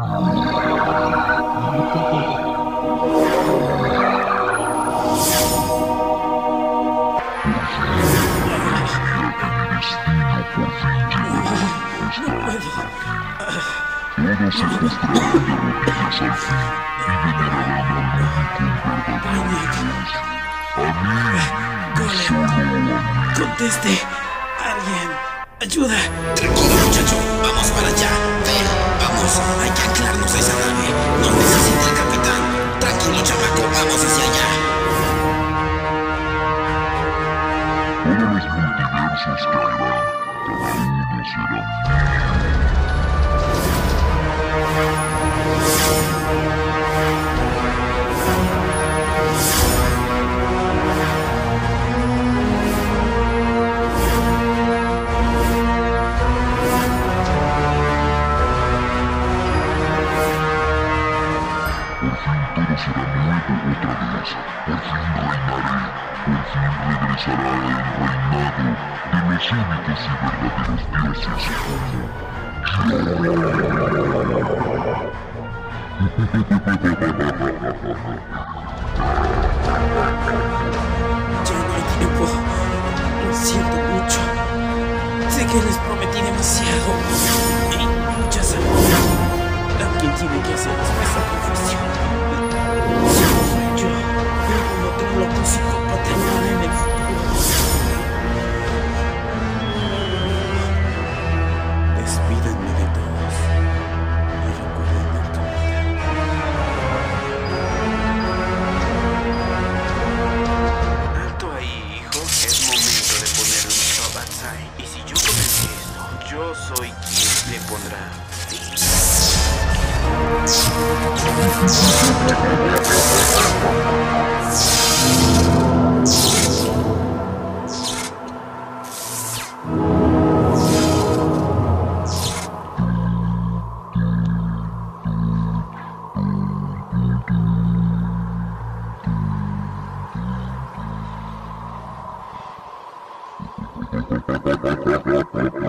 Oh. Todos se postrarán de rodillas al fin y venerarán al único verdadero Dios. A mí. Conteste. Alguien. Ayuda. Tranquilo, muchacho. Vamos para allá. Ven, vamos. Será nuevo otra vez. Por fin reinaré. Por fin regresará el reinado de los únicos y verdaderos dioses no Y si yo comencé esto, yo soy quien le pondrá fin. Yeah,